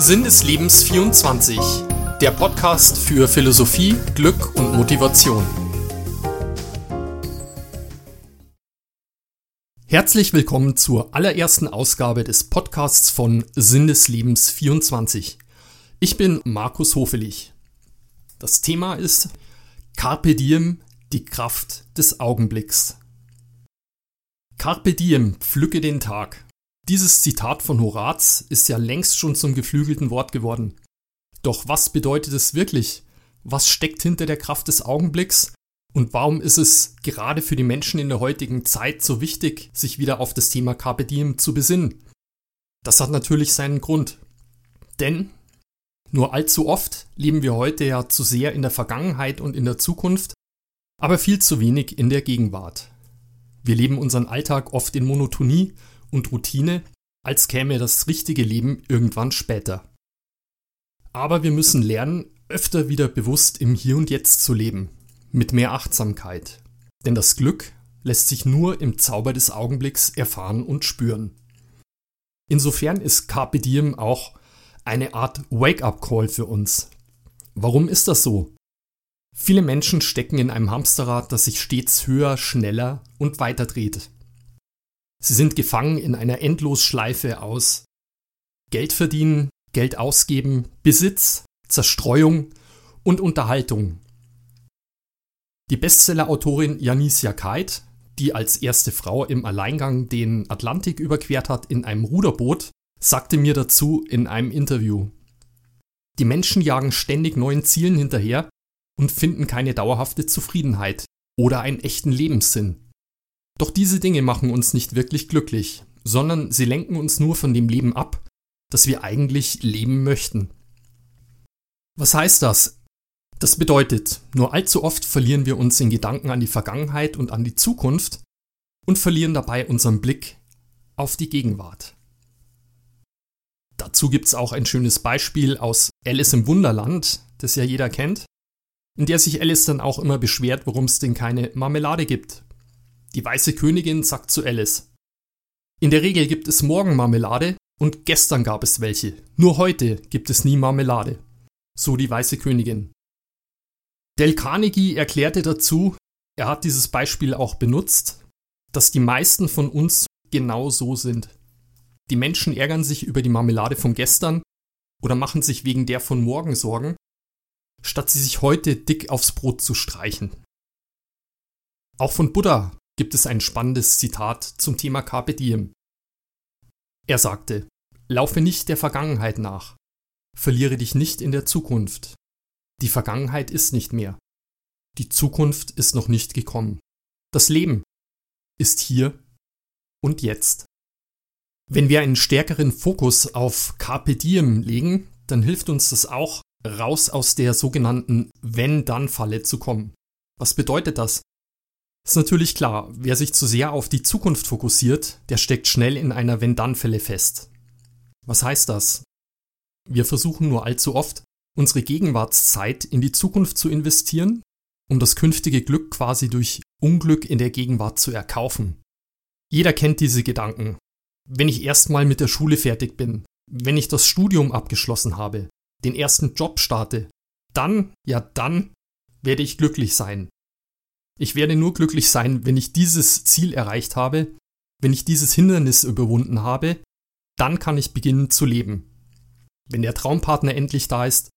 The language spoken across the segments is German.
Sinn des Lebens 24, der Podcast für Philosophie, Glück und Motivation. Herzlich willkommen zur allerersten Ausgabe des Podcasts von Sinn des Lebens 24. Ich bin Markus Hofelich. Das Thema ist Carpe Diem, die Kraft des Augenblicks. Carpe Diem, pflücke den Tag. Dieses Zitat von Horaz ist ja längst schon zum geflügelten Wort geworden. Doch was bedeutet es wirklich? Was steckt hinter der Kraft des Augenblicks? Und warum ist es gerade für die Menschen in der heutigen Zeit so wichtig, sich wieder auf das Thema Carpe Diem zu besinnen? Das hat natürlich seinen Grund. Denn nur allzu oft leben wir heute ja zu sehr in der Vergangenheit und in der Zukunft, aber viel zu wenig in der Gegenwart. Wir leben unseren Alltag oft in Monotonie und Routine, als käme das richtige Leben irgendwann später. Aber wir müssen lernen, öfter wieder bewusst im Hier und Jetzt zu leben, mit mehr Achtsamkeit. Denn das Glück lässt sich nur im Zauber des Augenblicks erfahren und spüren. Insofern ist Carpe Diem auch eine Art Wake-up-Call für uns. Warum ist das so? Viele Menschen stecken in einem Hamsterrad, das sich stets höher, schneller und weiter dreht. Sie sind gefangen in einer Endlosschleife aus Geld verdienen, Geld ausgeben, Besitz, Zerstreuung und Unterhaltung. Die Bestseller-Autorin Janis Jakait, die als erste Frau im Alleingang den Atlantik überquert hat in einem Ruderboot, sagte mir dazu in einem Interview. Die Menschen jagen ständig neuen Zielen hinterher und finden keine dauerhafte Zufriedenheit oder einen echten Lebenssinn. Doch diese Dinge machen uns nicht wirklich glücklich, sondern sie lenken uns nur von dem Leben ab, das wir eigentlich leben möchten. Was heißt das? Das bedeutet, nur allzu oft verlieren wir uns in Gedanken an die Vergangenheit und an die Zukunft und verlieren dabei unseren Blick auf die Gegenwart. Dazu gibt es auch ein schönes Beispiel aus Alice im Wunderland, das ja jeder kennt, in der sich Alice dann auch immer beschwert, warum es denn keine Marmelade gibt, die weiße Königin sagt zu Alice, in der Regel gibt es morgen Marmelade und gestern gab es welche. Nur heute gibt es nie Marmelade. So die weiße Königin. Del Carnegie erklärte dazu, er hat dieses Beispiel auch benutzt, dass die meisten von uns genau so sind. Die Menschen ärgern sich über die Marmelade von gestern oder machen sich wegen der von morgen Sorgen, statt sie sich heute dick aufs Brot zu streichen. Auch von Buddha gibt es ein spannendes Zitat zum Thema Carpe Diem. Er sagte, Laufe nicht der Vergangenheit nach, verliere dich nicht in der Zukunft. Die Vergangenheit ist nicht mehr. Die Zukunft ist noch nicht gekommen. Das Leben ist hier und jetzt. Wenn wir einen stärkeren Fokus auf Carpe Diem legen, dann hilft uns das auch, raus aus der sogenannten Wenn-Dann-Falle zu kommen. Was bedeutet das? Ist natürlich klar, wer sich zu sehr auf die Zukunft fokussiert, der steckt schnell in einer Wenn-Dann-Fälle fest. Was heißt das? Wir versuchen nur allzu oft, unsere Gegenwartszeit in die Zukunft zu investieren, um das künftige Glück quasi durch Unglück in der Gegenwart zu erkaufen. Jeder kennt diese Gedanken. Wenn ich erstmal mit der Schule fertig bin, wenn ich das Studium abgeschlossen habe, den ersten Job starte, dann, ja dann, werde ich glücklich sein. Ich werde nur glücklich sein, wenn ich dieses Ziel erreicht habe, wenn ich dieses Hindernis überwunden habe, dann kann ich beginnen zu leben. Wenn der Traumpartner endlich da ist,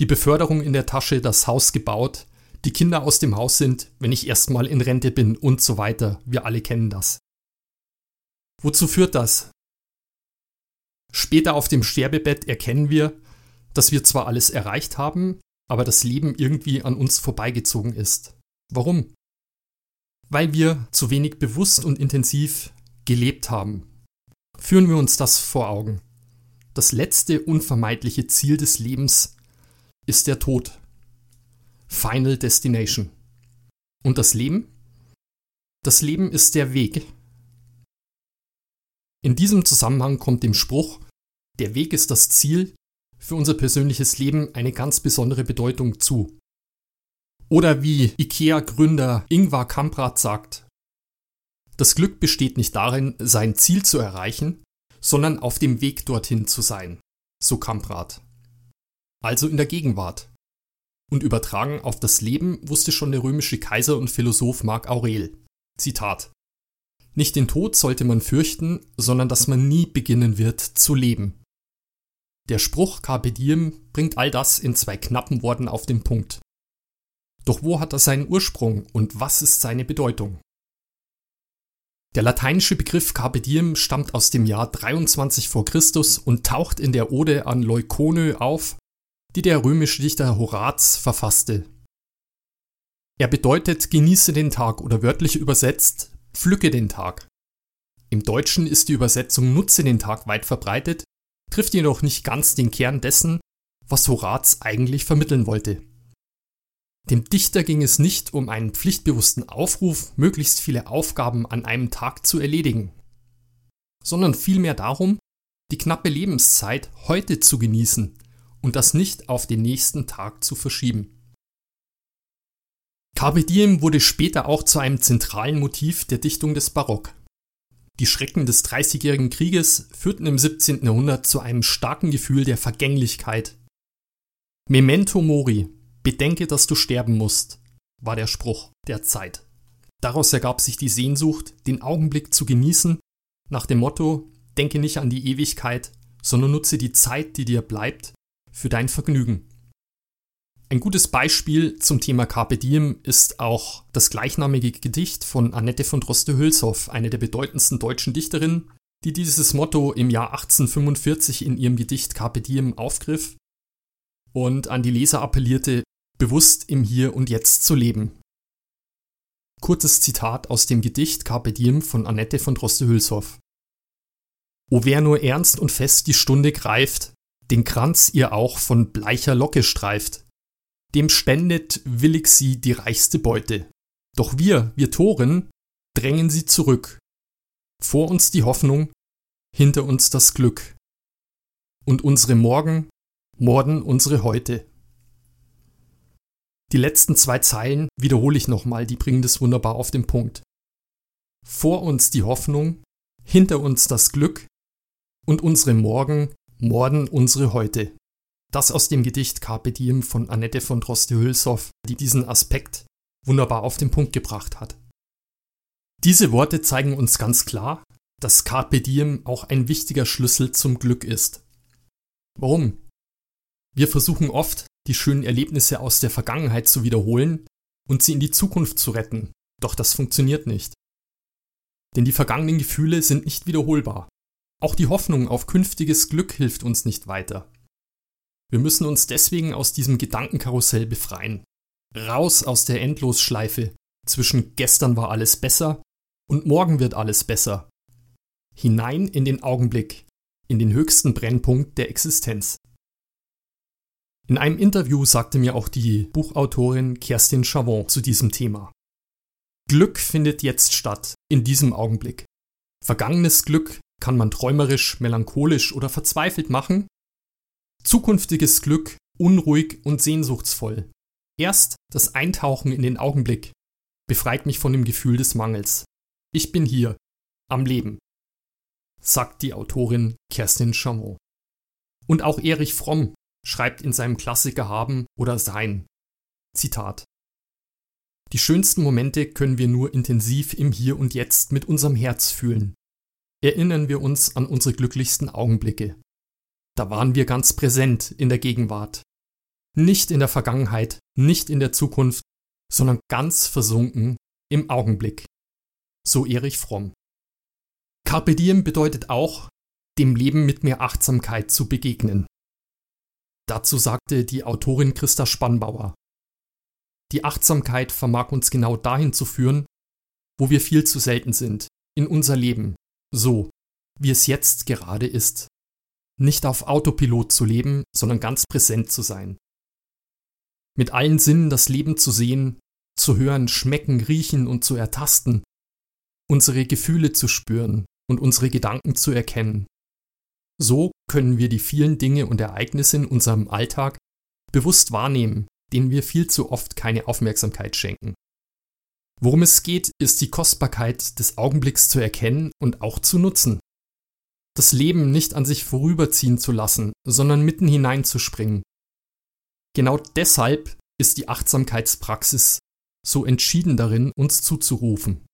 die Beförderung in der Tasche, das Haus gebaut, die Kinder aus dem Haus sind, wenn ich erstmal in Rente bin und so weiter. Wir alle kennen das. Wozu führt das? Später auf dem Sterbebett erkennen wir, dass wir zwar alles erreicht haben, aber das Leben irgendwie an uns vorbeigezogen ist. Warum? Weil wir zu wenig bewusst und intensiv gelebt haben. Führen wir uns das vor Augen. Das letzte unvermeidliche Ziel des Lebens ist der Tod. Final Destination. Und das Leben? Das Leben ist der Weg. In diesem Zusammenhang kommt dem Spruch, der Weg ist das Ziel, für unser persönliches Leben eine ganz besondere Bedeutung zu. Oder wie IKEA-Gründer Ingvar Kamprad sagt, das Glück besteht nicht darin, sein Ziel zu erreichen, sondern auf dem Weg dorthin zu sein. so Kamprad. Also in der Gegenwart. Und übertragen auf das Leben wusste schon der römische Kaiser und Philosoph Marc Aurel. Zitat. Nicht den Tod sollte man fürchten, sondern dass man nie beginnen wird zu leben. Der Spruch Carpe Diem bringt all das in zwei knappen Worten auf den Punkt. Doch wo hat er seinen Ursprung und was ist seine Bedeutung? Der lateinische Begriff Carpe Diem stammt aus dem Jahr 23 vor Christus und taucht in der Ode an Leukonö auf, die der römische Dichter Horaz verfasste. Er bedeutet genieße den Tag oder wörtlich übersetzt pflücke den Tag. Im Deutschen ist die Übersetzung nutze den Tag weit verbreitet, trifft jedoch nicht ganz den Kern dessen, was Horaz eigentlich vermitteln wollte. Dem Dichter ging es nicht um einen pflichtbewussten Aufruf, möglichst viele Aufgaben an einem Tag zu erledigen, sondern vielmehr darum, die knappe Lebenszeit heute zu genießen und das nicht auf den nächsten Tag zu verschieben. Carpe diem wurde später auch zu einem zentralen Motiv der Dichtung des Barock. Die Schrecken des Dreißigjährigen Krieges führten im 17. Jahrhundert zu einem starken Gefühl der Vergänglichkeit. Memento mori, bedenke, dass du sterben musst, war der Spruch der Zeit. Daraus ergab sich die Sehnsucht, den Augenblick zu genießen, nach dem Motto, denke nicht an die Ewigkeit, sondern nutze die Zeit, die dir bleibt, für dein Vergnügen. Ein gutes Beispiel zum Thema Carpe Diem ist auch das gleichnamige Gedicht von Annette von Droste-Hülshoff, eine der bedeutendsten deutschen Dichterinnen, die dieses Motto im Jahr 1845 in ihrem Gedicht Carpe Diem aufgriff und an die Leser appellierte, bewusst im Hier und Jetzt zu leben. Kurzes Zitat aus dem Gedicht Carpe Diem von Annette von Droste-Hülshoff. O wer nur ernst und fest die Stunde greift, den Kranz ihr auch von bleicher Locke streift, dem spendet willig sie die reichste Beute. Doch wir, wir Toren, drängen sie zurück. Vor uns die Hoffnung, hinter uns das Glück. Und unsere Morgen morden unsere Heute. Die letzten zwei Zeilen wiederhole ich nochmal, die bringen das wunderbar auf den Punkt. Vor uns die Hoffnung, hinter uns das Glück und unsere Morgen morden unsere Heute. Das aus dem Gedicht Carpe Diem von Annette von Droste-Hülshoff, die diesen Aspekt wunderbar auf den Punkt gebracht hat. Diese Worte zeigen uns ganz klar, dass Carpe Diem auch ein wichtiger Schlüssel zum Glück ist. Warum? Wir versuchen oft, die schönen Erlebnisse aus der Vergangenheit zu wiederholen und sie in die Zukunft zu retten, doch das funktioniert nicht. Denn die vergangenen Gefühle sind nicht wiederholbar. Auch die Hoffnung auf künftiges Glück hilft uns nicht weiter. Wir müssen uns deswegen aus diesem Gedankenkarussell befreien. Raus aus der Endlosschleife zwischen gestern war alles besser und morgen wird alles besser. Hinein in den Augenblick, in den höchsten Brennpunkt der Existenz. In einem Interview sagte mir auch die Buchautorin Kerstin Chavon zu diesem Thema. Glück findet jetzt statt, in diesem Augenblick. Vergangenes Glück kann man träumerisch, melancholisch oder verzweifelt machen Zukünftiges Glück unruhig und sehnsuchtsvoll. Erst das Eintauchen in den Augenblick befreit mich von dem Gefühl des Mangels. Ich bin hier, am Leben, sagt die Autorin Kerstin Chamon. Und auch Erich Fromm schreibt in seinem Klassiker Haben oder Sein. Zitat. Die schönsten Momente können wir nur intensiv im Hier und Jetzt mit unserem Herz fühlen. Erinnern wir uns an unsere glücklichsten Augenblicke. Da waren wir ganz präsent in der Gegenwart. Nicht in der Vergangenheit, nicht in der Zukunft, sondern ganz versunken im Augenblick. So Erich Fromm. Carpe diem bedeutet auch, dem Leben mit mehr Achtsamkeit zu begegnen. Dazu sagte die Autorin Christa Spannbauer. Die Achtsamkeit vermag uns genau dahin zu führen, wo wir viel zu selten sind, in unser Leben, so wie es jetzt gerade ist nicht auf Autopilot zu leben, sondern ganz präsent zu sein. Mit allen Sinnen das Leben zu sehen, zu hören, schmecken, riechen und zu ertasten, unsere Gefühle zu spüren und unsere Gedanken zu erkennen. So können wir die vielen Dinge und Ereignisse in unserem Alltag bewusst wahrnehmen, denen wir viel zu oft keine Aufmerksamkeit schenken. Worum es geht, ist die Kostbarkeit des Augenblicks zu erkennen und auch zu nutzen. das Leben nicht an sich vorüberziehen zu lassen, sondern mitten hineinzuspringen. Genau deshalb ist die Achtsamkeitspraxis so entschieden darin, uns zuzurufen.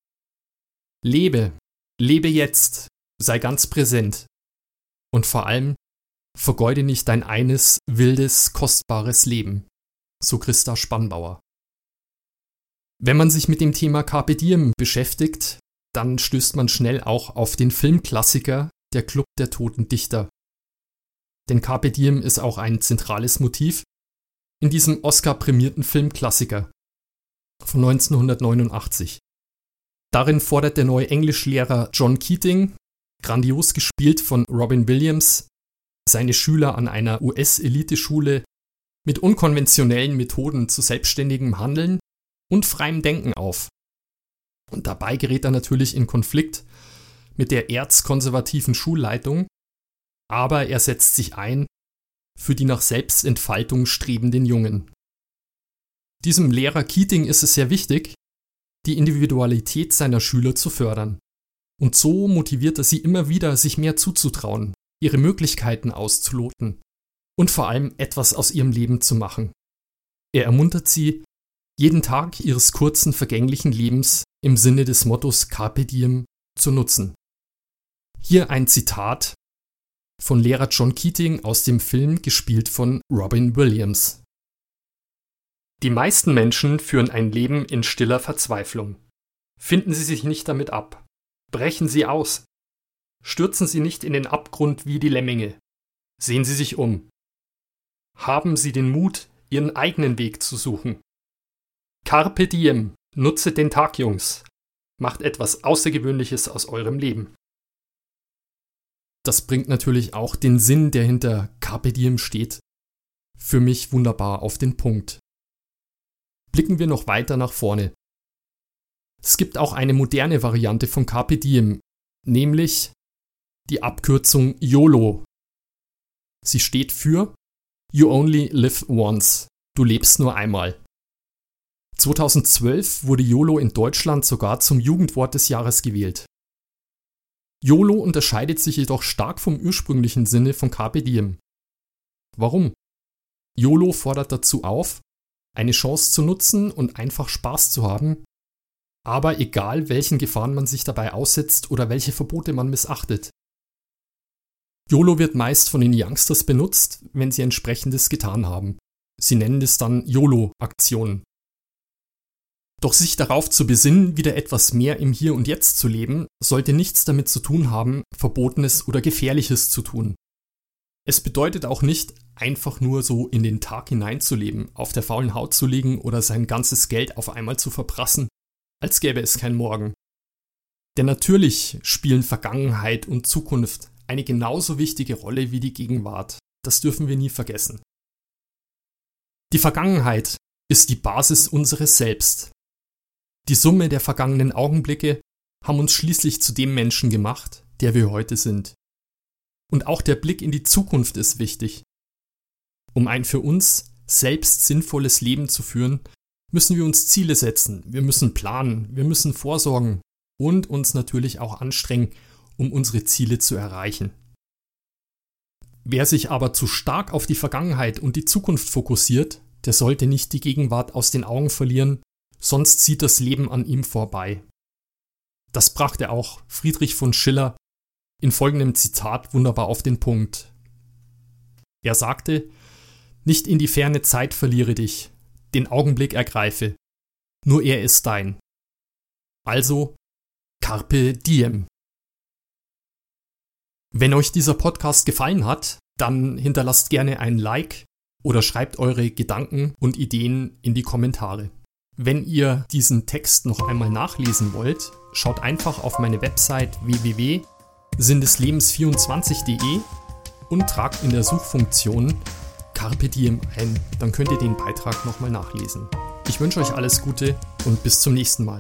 Lebe, lebe jetzt, sei ganz präsent und vor allem vergeude nicht dein eines wildes, kostbares Leben, so Christa Spannbauer. Wenn man sich mit dem Thema Carpe Diem beschäftigt, dann stößt man schnell auch auf den Filmklassiker Der Club der toten Dichter. Denn Carpe Diem ist auch ein zentrales Motiv in diesem Oscar-prämierten Filmklassiker von 1989. Darin fordert der neue Englischlehrer John Keating, grandios gespielt von Robin Williams, seine Schüler an einer US-Eliteschule mit unkonventionellen Methoden zu selbstständigem Handeln und freiem Denken auf. Und dabei gerät er natürlich in Konflikt mit der erzkonservativen Schulleitung, aber er setzt sich ein für die nach Selbstentfaltung strebenden Jungen. Diesem Lehrer Keating ist es sehr wichtig, die Individualität seiner Schüler zu fördern. Und so motiviert er sie immer wieder, sich mehr zuzutrauen, ihre Möglichkeiten auszuloten und vor allem etwas aus ihrem Leben zu machen. Er ermuntert sie, jeden Tag ihres kurzen, vergänglichen Lebens im Sinne des Mottos Carpe Diem zu nutzen. Hier ein Zitat von Lehrer John Keating aus dem Film gespielt von Robin Williams. Die meisten Menschen führen ein Leben in stiller Verzweiflung. Finden Sie sich nicht damit ab. Brechen Sie aus. Stürzen Sie nicht in den Abgrund wie die Lemminge. Sehen Sie sich um. Haben Sie den Mut, Ihren eigenen Weg zu suchen. Carpe diem, nutze den Tag, Jungs. Macht etwas Außergewöhnliches aus eurem Leben. Das bringt natürlich auch den Sinn, der hinter Carpe diem steht, für mich wunderbar auf den Punkt. Blicken wir noch weiter nach vorne. Es gibt auch eine moderne Variante von Carpe diem, nämlich die Abkürzung YOLO. Sie steht für You Only Live Once. Du lebst nur einmal. 2012 wurde YOLO in Deutschland sogar zum Jugendwort des Jahres gewählt. YOLO unterscheidet sich jedoch stark vom ursprünglichen Sinne von Carpe Diem. Warum? YOLO fordert dazu auf, eine Chance zu nutzen und einfach Spaß zu haben, aber egal welchen Gefahren man sich dabei aussetzt oder welche Verbote man missachtet. YOLO wird meist von den Youngsters benutzt, wenn sie entsprechendes getan haben. Sie nennen es dann YOLO-Aktionen. Doch sich darauf zu besinnen, wieder etwas mehr im Hier und Jetzt zu leben, sollte nichts damit zu tun haben, Verbotenes oder Gefährliches zu tun. Es bedeutet auch nicht, einfach nur so in den Tag hineinzuleben, auf der faulen Haut zu liegen oder sein ganzes Geld auf einmal zu verprassen, als gäbe es kein Morgen. Denn natürlich spielen Vergangenheit und Zukunft eine genauso wichtige Rolle wie die Gegenwart. Das dürfen wir nie vergessen. Die Vergangenheit ist die Basis unseres Selbst. Die Summe der vergangenen Augenblicke haben uns schließlich zu dem Menschen gemacht, der wir heute sind. Und auch der Blick in die Zukunft ist wichtig. Um ein für uns selbst sinnvolles Leben zu führen, müssen wir uns Ziele setzen, wir müssen planen, wir müssen vorsorgen und uns natürlich auch anstrengen, um unsere Ziele zu erreichen. Wer sich aber zu stark auf die Vergangenheit und die Zukunft fokussiert, der sollte nicht die Gegenwart aus den Augen verlieren sonst zieht das Leben an ihm vorbei. Das brachte auch Friedrich von Schiller in folgendem Zitat wunderbar auf den Punkt. Er sagte, nicht in die ferne Zeit verliere dich, den Augenblick ergreife, nur er ist dein. Also, carpe diem. Wenn euch dieser Podcast gefallen hat, dann hinterlasst gerne ein Like oder schreibt eure Gedanken und Ideen in die Kommentare. Wenn ihr diesen Text noch einmal nachlesen wollt, schaut einfach auf meine Website www.sindeslebens24.de und tragt in der Suchfunktion Carpe Diem ein. Dann könnt ihr den Beitrag nochmal nachlesen. Ich wünsche euch alles Gute und bis zum nächsten Mal.